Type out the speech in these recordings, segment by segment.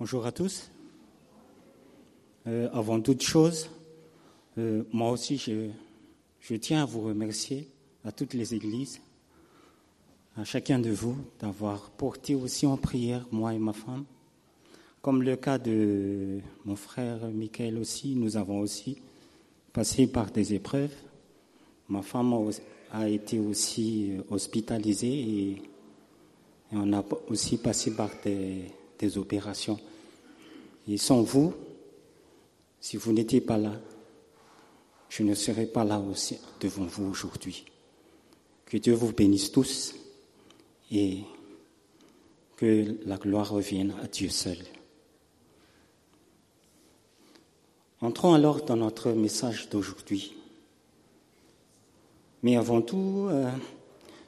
Bonjour à tous. Euh, avant toute chose, euh, moi aussi, je, tiens à vous remercier, à toutes les églises, à chacun de vous, d'avoir porté aussi en prière, moi et ma femme. Comme le cas de mon frère Michael aussi, nous avons aussi passé par des épreuves. Ma femme a été aussi hospitalisée et, et on a aussi passé par des, des opérations. Et sans vous, si vous n'étiez pas là, je ne serais pas là aussi devant vous aujourd'hui. Que Dieu vous bénisse tous et que la gloire revienne à Dieu seul. Entrons alors dans notre message d'aujourd'hui. Mais avant tout, euh,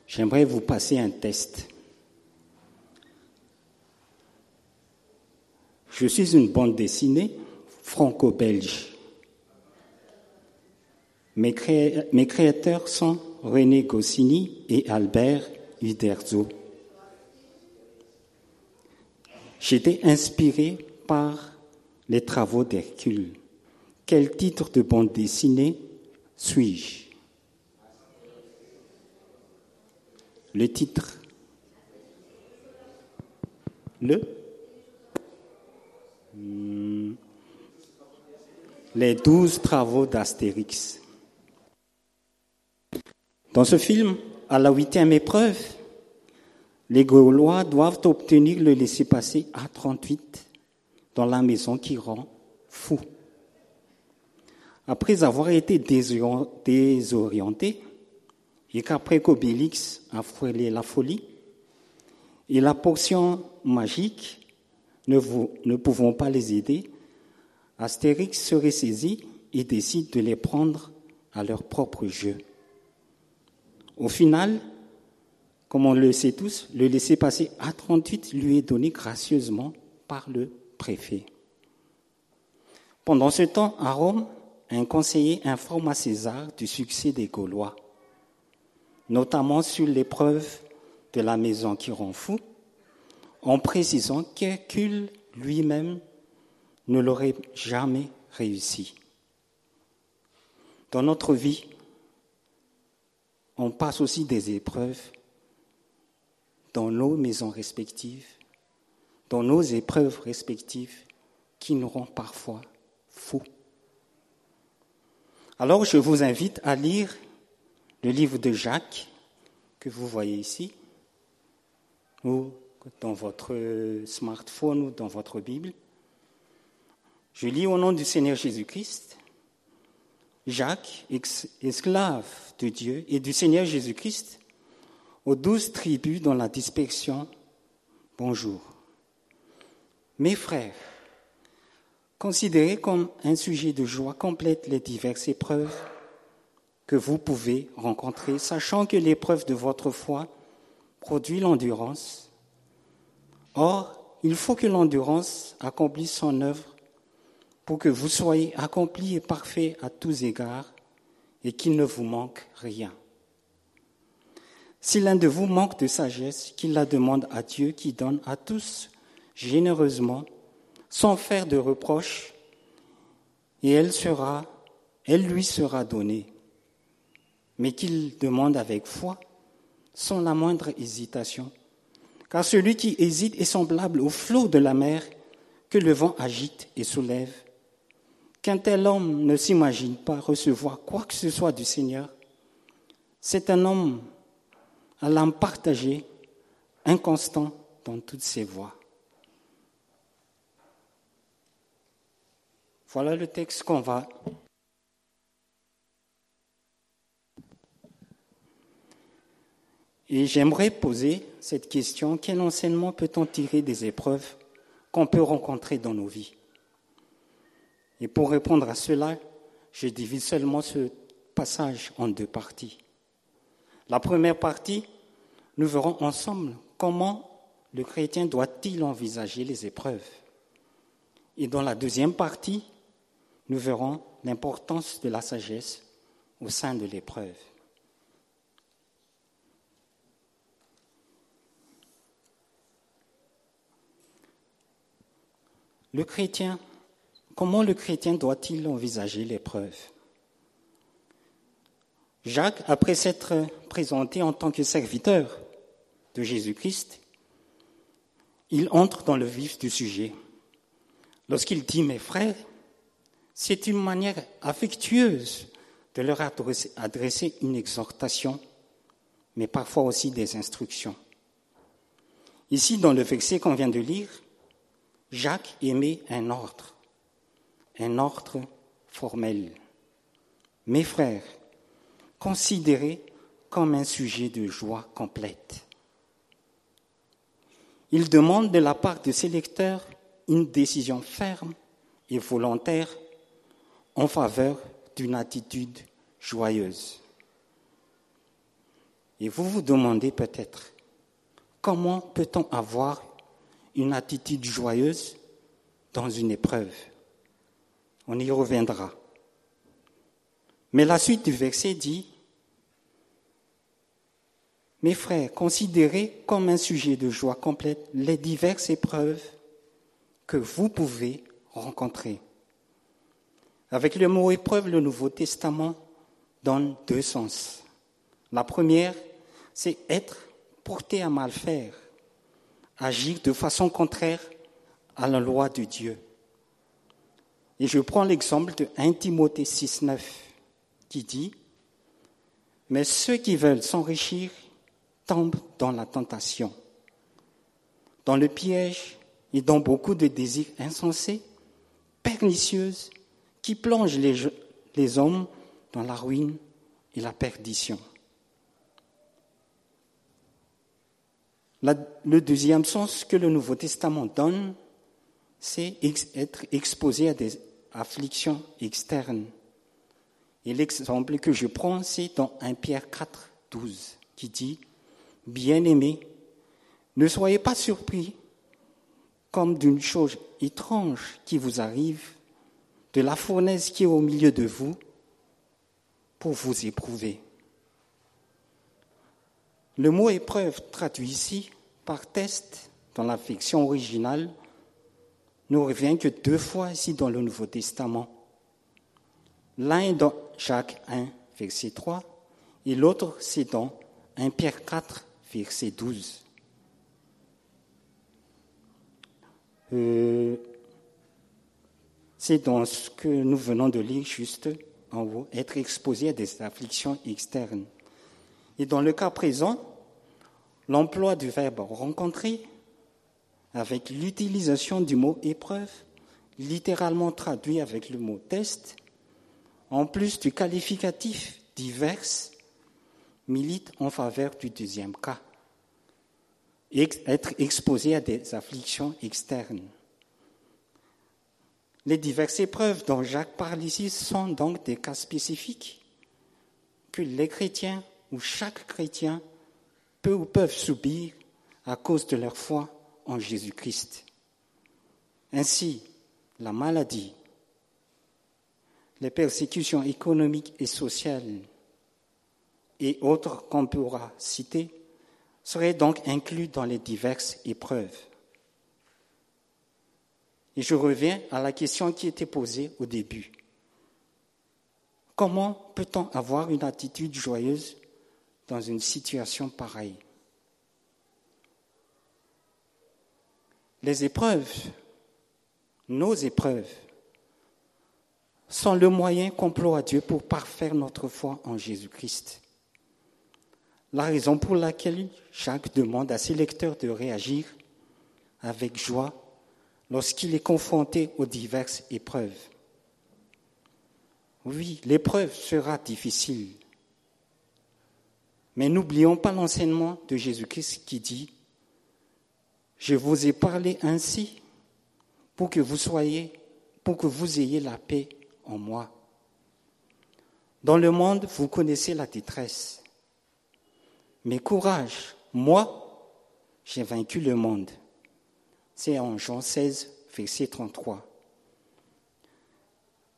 j'aimerais vous passer un test. Je suis une bande dessinée franco-belge. Mes, créa mes, créateurs sont René Goscinny et Albert Uderzo. J'étais inspiré par les travaux d'Hercule. Quel titre de bande dessinée suis-je? Le titre Le Les douze travaux d'Astérix. Dans ce film, à la huitième épreuve, les Gaulois doivent obtenir le laissez-passer A38 dans la maison qui rend fou. Après avoir été désorienté et qu'après qu'Obélix a frôlé la folie et la potion magique ne, vous, ne pouvant pas les aider, Astérix serait saisi et décide de les prendre à leur propre jeu. Au final, comme on le sait tous, le laissez-passer A38 lui est donné gracieusement par le préfet. Pendant ce temps, à Rome, un conseiller informe à César du succès des Gaulois, notamment sur l'épreuve de la maison qui rend fou, en précisant qu'Hercule lui-même ne l'aurait jamais réussi. Dans notre vie, on passe aussi des épreuves dans nos maisons respectives, dans nos épreuves respectives qui nous rendent parfois fous. Alors je vous invite à lire le livre de Jacques que vous voyez ici, ou dans votre smartphone ou dans votre Bible. Je lis au nom du Seigneur Jésus-Christ. Jacques, esclave de Dieu et du Seigneur Jésus-Christ, aux douze tribus dans la dispersion, bonjour. Mes frères, considérez comme un sujet de joie complète les diverses épreuves que vous pouvez rencontrer, sachant que l'épreuve de votre foi produit l'endurance. Or, il faut que l'endurance accomplisse son œuvre pour que vous soyez accomplis et parfaits à tous égards et qu'il ne vous manque rien. Si l'un de vous manque de sagesse, qu'il la demande à Dieu qui donne à tous généreusement, sans faire de reproches, et elle sera, elle lui sera donnée. Mais qu'il demande avec foi, sans la moindre hésitation. Car celui qui hésite est semblable au flot de la mer que le vent agite et soulève. Qu'un tel homme ne s'imagine pas recevoir quoi que ce soit du Seigneur, c'est un homme à l'âme partagée, inconstant dans toutes ses voies. Voilà le texte qu'on va Et j'aimerais poser cette question, quel enseignement peut-on tirer des épreuves qu'on peut rencontrer dans nos vies? Et pour répondre à cela, je divise seulement ce passage en deux parties. La première partie, nous verrons ensemble comment le chrétien doit-il envisager les épreuves. Et dans la deuxième partie, nous verrons l'importance de la sagesse au sein de l'épreuve. le chrétien, comment le chrétien doit-il envisager l'épreuve? Jacques, après s'être présenté en tant que serviteur de Jésus-Christ, il entre dans le vif du sujet. Lorsqu'il dit mes frères, c'est une manière affectueuse de leur adresser une exhortation, mais parfois aussi des instructions. Ici, dans le verset qu'on vient de lire, Jacques émet un ordre, un ordre formel. Mes frères, considérés comme un sujet de joie complète. Il demande de la part de ses lecteurs une décision ferme et volontaire en faveur d'une attitude joyeuse. Et vous vous demandez peut-être, comment peut-on avoir une attitude joyeuse dans une épreuve? On y reviendra. Mais la suite du verset dit, Mes frères, considérez comme un sujet de joie complète les diverses épreuves que vous pouvez rencontrer. Avec le mot épreuve, le Nouveau Testament donne deux sens. La première, c'est être porté à mal faire, agir de façon contraire à la loi de Dieu. Et je prends l'exemple de 1 Timothée 6, 9 qui dit, Mais ceux qui veulent s'enrichir tombent dans la tentation, dans le piège et dans beaucoup de désirs insensés, pernicieux, qui plongent les, hommes dans la ruine et la perdition. le deuxième sens que le Nouveau Testament donne, c'est être exposé à des afflictions externes et l'exemple que je prends, c'est dans 1 Pierre 4, 12, qui dit, Bien-aimés, ne soyez pas surpris comme d'une chose étrange qui vous arrive, de la fournaise qui est au milieu de vous, pour vous éprouver. Le mot épreuve traduit ici par test dans la originale ne revient que deux fois ici dans le Nouveau Testament. L'un est dans Jacques 1, verset 3, et l'autre, c'est dans 1 Pierre 4, verset 12. Euh, c'est dans ce que nous venons de lire juste en haut, être exposé à des afflictions externes. Et dans le cas présent, l'emploi du verbe rencontrer avec l'utilisation du mot épreuve, littéralement traduit avec le mot test, en plus du qualificatif divers, milite en faveur du deuxième cas, être exposé à des afflictions externes. Les diverses épreuves dont Jacques parle ici sont donc des cas spécifiques que les chrétiens ou chaque chrétien peut ou peuvent subir à cause de leur foi Jésus-Christ. Ainsi, la maladie, les persécutions économiques et sociales et autres qu'on pourra citer seraient donc inclus dans les diverses épreuves. Et je reviens à la question qui était posée au début. Comment peut-on avoir une attitude joyeuse dans une situation pareille? Les épreuves, nos épreuves, sont le moyen qu'emploie Dieu pour parfaire notre foi en Jésus-Christ. La raison pour laquelle Jacques demande à ses lecteurs de réagir avec joie lorsqu'il est confronté aux diverses épreuves. Oui, l'épreuve sera difficile, mais n'oublions pas l'enseignement de Jésus-Christ qui dit, Je vous ai parlé ainsi pour que vous soyez, pour que vous ayez la paix en moi. Dans le monde, vous connaissez la détresse. Mais courage, moi, j'ai vaincu le monde. C'est en Jean 16, verset 33.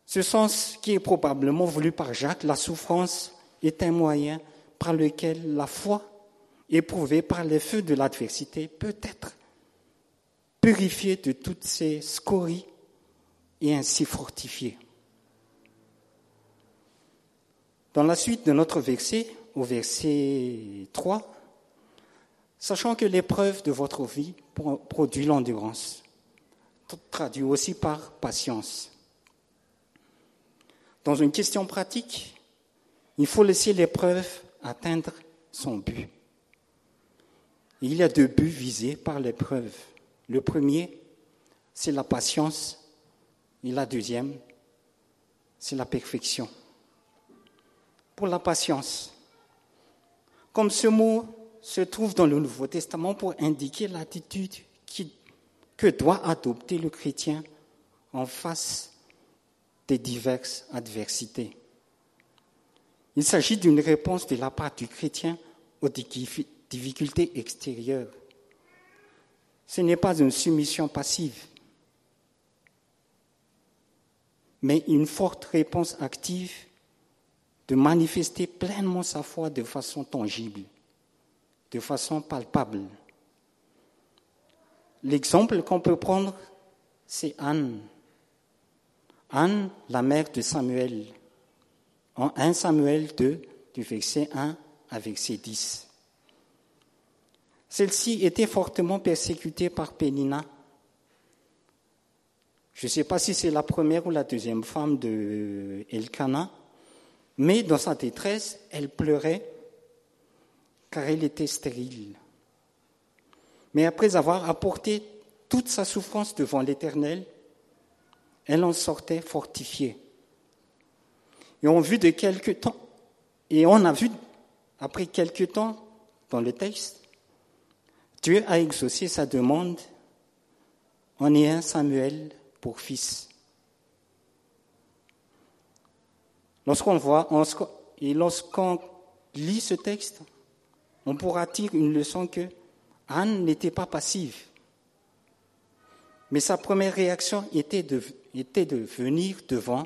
Ce sens qui est probablement voulu par Jacques, la souffrance est un moyen par lequel la foi, éprouvée par les feux de l'adversité, peut être purifié de toutes ces scories et ainsi fortifié. Dans la suite de notre verset, au verset 3, sachant que l'épreuve de votre vie produit l'endurance, traduit aussi par patience. Dans une question pratique, il faut laisser l'épreuve atteindre son but. Il y a deux buts visés par l'épreuve. Le premier, c'est la patience, et la deuxième, c'est la perfection. Pour la patience, comme ce mot se trouve dans le Nouveau Testament pour indiquer l'attitude que doit adopter le chrétien en face des diverses adversités. Il s'agit d'une réponse de la part du chrétien aux difficultés extérieures. Ce n'est pas une soumission passive, mais une forte réponse active de manifester pleinement sa foi de façon tangible, de façon palpable. L'exemple qu'on peut prendre, c'est Anne. Anne, la mère de Samuel, en 1 Samuel 2, du verset 1 à verset 10. Celle-ci était fortement persécutée par Pénina. Je ne sais pas si c'est la première ou la deuxième femme de Elkana, mais dans sa détresse, elle pleurait car elle était stérile. Mais après avoir apporté toute sa souffrance devant l'Éternel, elle en sortait fortifiée. Et on, vu de quelque temps, et on a vu, après quelque temps, dans le texte, Dieu a exaucé sa demande en ayant Samuel pour fils. Lorsqu'on voit, et lorsqu'on lit ce texte, on pourra tirer une leçon que Anne n'était pas passive. Mais sa première réaction était de, était de venir devant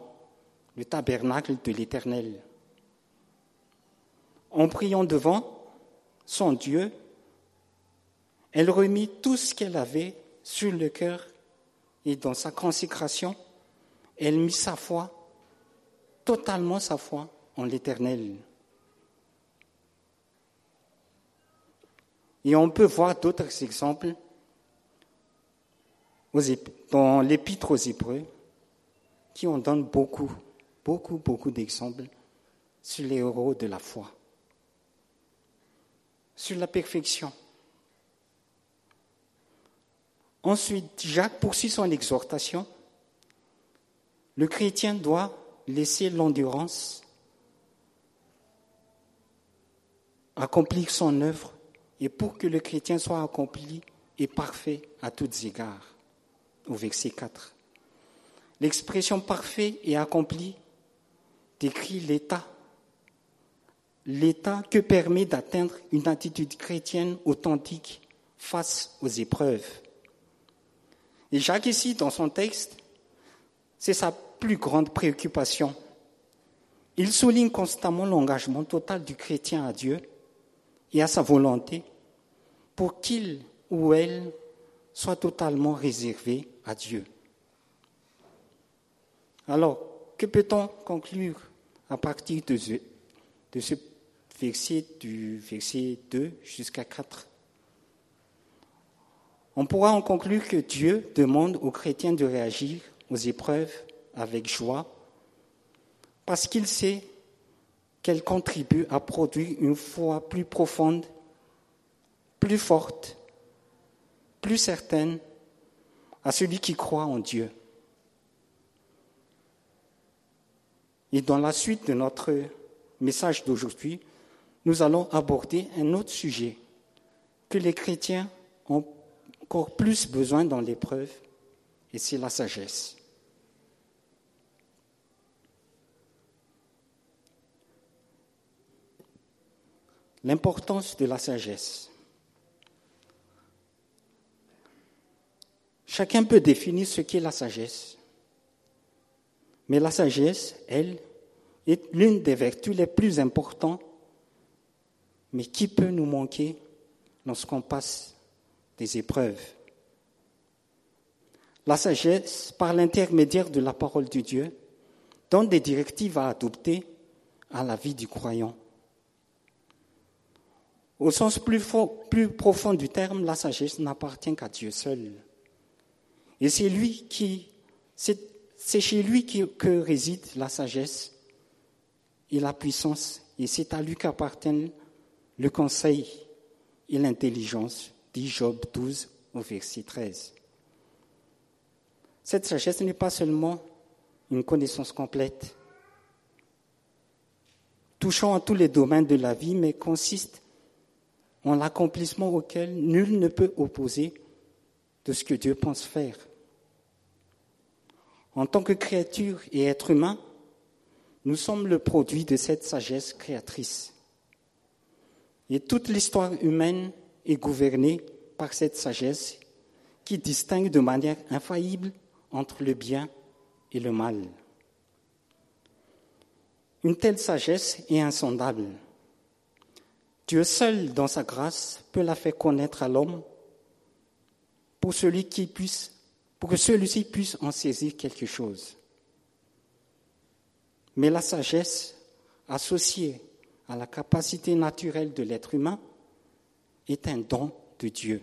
le tabernacle de l'Éternel. En priant devant son Dieu, elle remit tout ce qu'elle avait sur le cœur et dans sa consécration, elle mit sa foi, totalement sa foi en l'Éternel. Et on peut voir d'autres exemples dans l'épître aux Hébreux qui en donnent beaucoup beaucoup, beaucoup d'exemples sur les héros de la foi, sur la perfection. Ensuite, Jacques poursuit son exhortation. Le chrétien doit laisser l'endurance accomplir son œuvre et pour que le chrétien soit accompli et parfait à tous égards. Au verset 4. L'expression parfait et accompli décrit l'état, l'état que permet d'atteindre une attitude chrétienne authentique face aux épreuves. Et Jacques ici, dans son texte, c'est sa plus grande préoccupation. Il souligne constamment l'engagement total du chrétien à Dieu et à sa volonté pour qu'il ou elle soit totalement réservé à Dieu. Alors, que peut-on conclure à partir de ce, verset, du verset 2 jusqu'à 4 On pourra en conclure que Dieu demande aux chrétiens de réagir aux épreuves avec joie parce qu'il sait qu'elles contribuent à produire une foi plus profonde, plus forte, plus certaine à celui qui croit en Dieu. Et dans la suite de notre message d'aujourd'hui, nous allons aborder un autre sujet que les chrétiens ont encore plus besoin dans l'épreuve, et c'est la sagesse. L'importance de la sagesse. Chacun peut définir ce qu'est la sagesse. Mais la sagesse, elle, est l'une des vertus les plus importantes, mais qui peut nous manquer lorsqu'on passe des épreuves. la sagesse, par l'intermédiaire de la parole de Dieu, donne des directives à adopter à la vie du croyant. Au sens plus, plus profond du terme, la sagesse n'appartient qu'à Dieu seul. Et c'est lui qui, c'est chez lui que réside la sagesse et la puissance, et c'est à lui qu'appartiennent le conseil et l'intelligence, dit Job 12 au verset 13. Cette sagesse n'est pas seulement une connaissance complète, touchant à tous les domaines de la vie, mais consiste en l'accomplissement auquel nul ne peut opposer de ce que Dieu pense faire. En tant que créature et être humain, nous sommes le produit de cette sagesse créatrice. Et toute l'histoire humaine est gouvernée par cette sagesse qui distingue de manière infaillible entre le bien et le mal. Une telle sagesse est insondable. Dieu seul, dans sa grâce, peut la faire connaître à l'homme pour que celui-ci puisse en saisir quelque chose. Mais la sagesse associée à la capacité naturelle de l'être humain est un don de Dieu.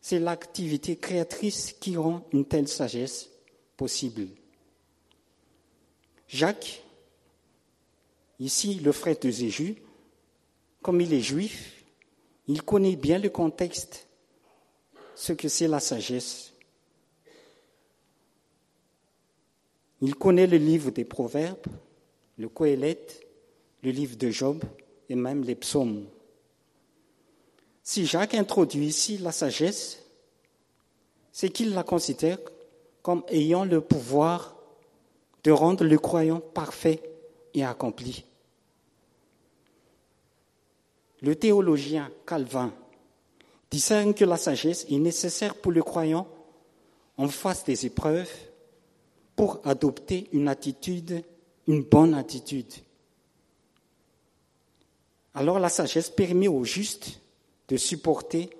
C'est l'activité créatrice qui rend une telle sagesse possible. Jacques, ici le frère de Jésus, comme il est juif, il connaît bien le contexte, ce que c'est la sagesse. Il connaît le livre des Proverbes, le Coëlette, le livre de Job et même les psaumes. Si Jacques introduit ici la sagesse, c'est qu'il la considère comme ayant le pouvoir de rendre le croyant parfait et accompli. Le théologien Calvin discerne que la sagesse est nécessaire pour le croyant en face des épreuves pour adopter une attitude, une bonne attitude. Alors la sagesse permet au juste de supporter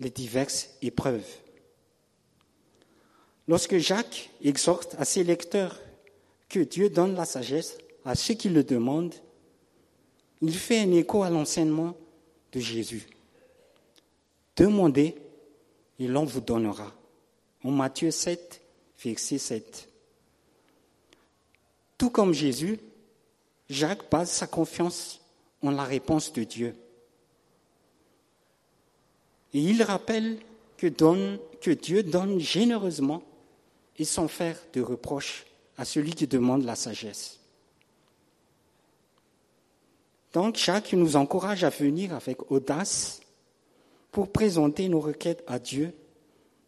les diverses épreuves. Lorsque Jacques exhorte à ses lecteurs que Dieu donne la sagesse à ceux qui le demandent, il fait un écho à l'enseignement de Jésus. Demandez et l'on vous donnera. En Matthieu 7, verset 7. Tout comme Jésus, Jacques base sa confiance en la réponse de Dieu. Et il rappelle que, Dieu donne généreusement et sans faire de reproches à celui qui demande la sagesse. Donc Jacques nous encourage à venir avec audace pour présenter nos requêtes à Dieu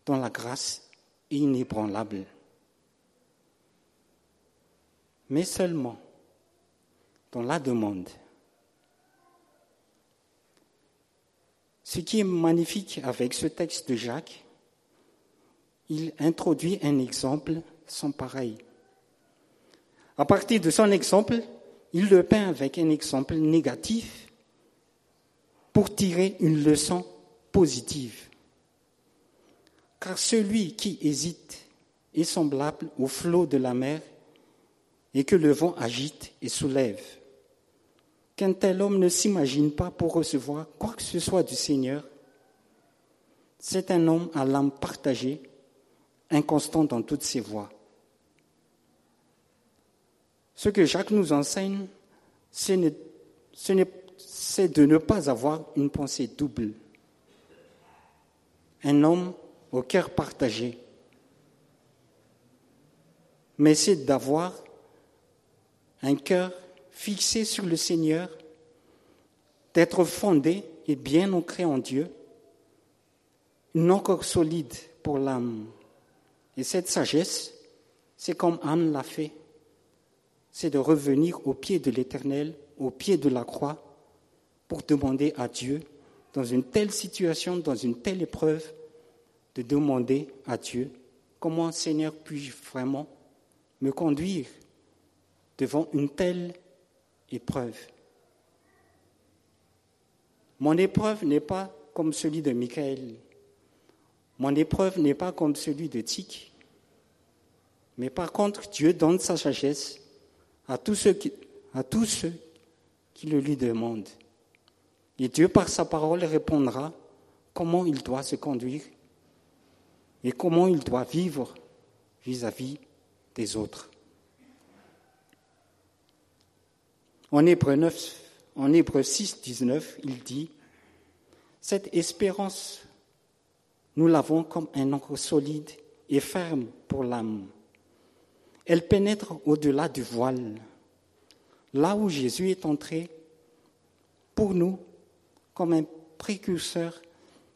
dans la grâce inébranlable. Mais seulement dans la demande. Ce qui est magnifique avec ce texte de Jacques, il introduit un exemple sans pareil. À partir de son exemple, il le peint avec un exemple négatif pour tirer une leçon positive. Car celui qui hésite est semblable au flot de la mer et que le vent agite et soulève. Qu'un tel homme ne s'imagine pas pour recevoir quoi que ce soit du Seigneur, c'est un homme à l'âme partagée, inconstant dans toutes ses voies. Ce que Jacques nous enseigne, c'est de ne pas avoir une pensée double. Un homme au cœur partagé. Mais c'est d'avoir un cœur fixé sur le Seigneur, d'être fondé et bien ancré en Dieu, une encore solide pour l'âme. Et cette sagesse, c'est comme Anne l'a fait c'est de revenir au pied de l'Éternel, au pied de la croix, pour demander à Dieu, dans une telle situation, dans une telle épreuve, de demander à Dieu, comment Seigneur puis-je vraiment me conduire devant une telle épreuve Mon épreuve n'est pas comme celui de Michael. Mon épreuve n'est pas comme celui de Tic, mais par contre, Dieu donne sa sagesse à tous ceux qui, à tous ceux qui le lui demandent. Et Dieu, par sa parole, répondra comment il doit se conduire et comment il doit vivre vis-à-vis des autres. En Hébreu, 9, en Hébreu 6, 19, il dit, Cette espérance, nous l'avons comme un encre solide et ferme pour l'âme. Elle pénètre au-delà du voile, là où Jésus est entré pour nous comme un précurseur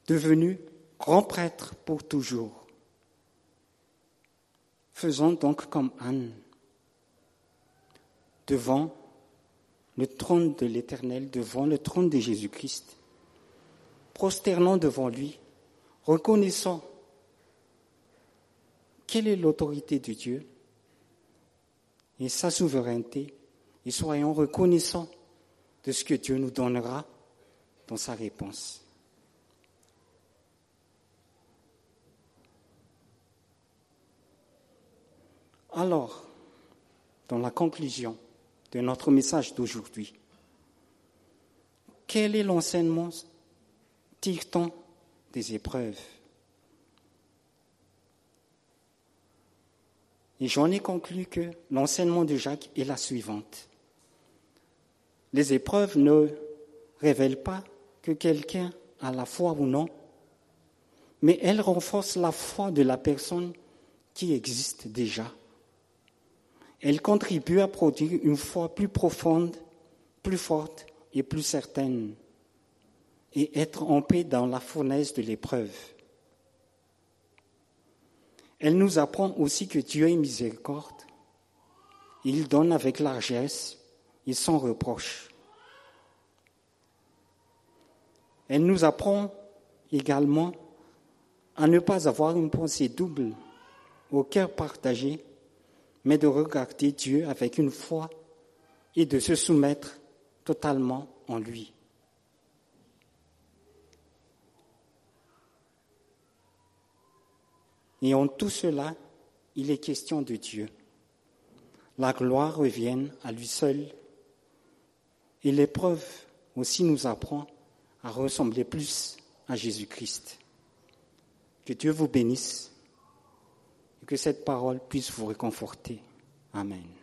devenu grand prêtre pour toujours. Faisons donc comme Anne, devant le trône de l'Éternel, devant le trône de Jésus-Christ, prosternant devant lui, reconnaissant quelle est l'autorité de Dieu et sa souveraineté, et soyons reconnaissants de ce que Dieu nous donnera dans sa réponse. Alors, dans la conclusion de notre message d'aujourd'hui, quel est l'enseignement tire-t-on des épreuves? Et j'en ai conclu que l'enseignement de Jacques est la suivante. Les épreuves ne révèlent pas que quelqu'un a la foi ou non, mais elles renforcent la foi de la personne qui existe déjà. Elle contribue à produire une foi plus profonde, plus forte et plus certaine, et être en paix dans la fournaise de l'épreuve. Elle nous apprend aussi que Dieu est miséricorde. Il donne avec largesse et sans reproche. Elle nous apprend également à ne pas avoir une pensée double, au cœur partagé, mais de regarder Dieu avec une foi et de se soumettre totalement en lui. Et en tout cela, il est question de Dieu. La gloire revient à lui seul. Et l'épreuve aussi nous apprend à ressembler plus à Jésus-Christ. Que Dieu vous bénisse que cette parole puisse vous réconforter. Amen.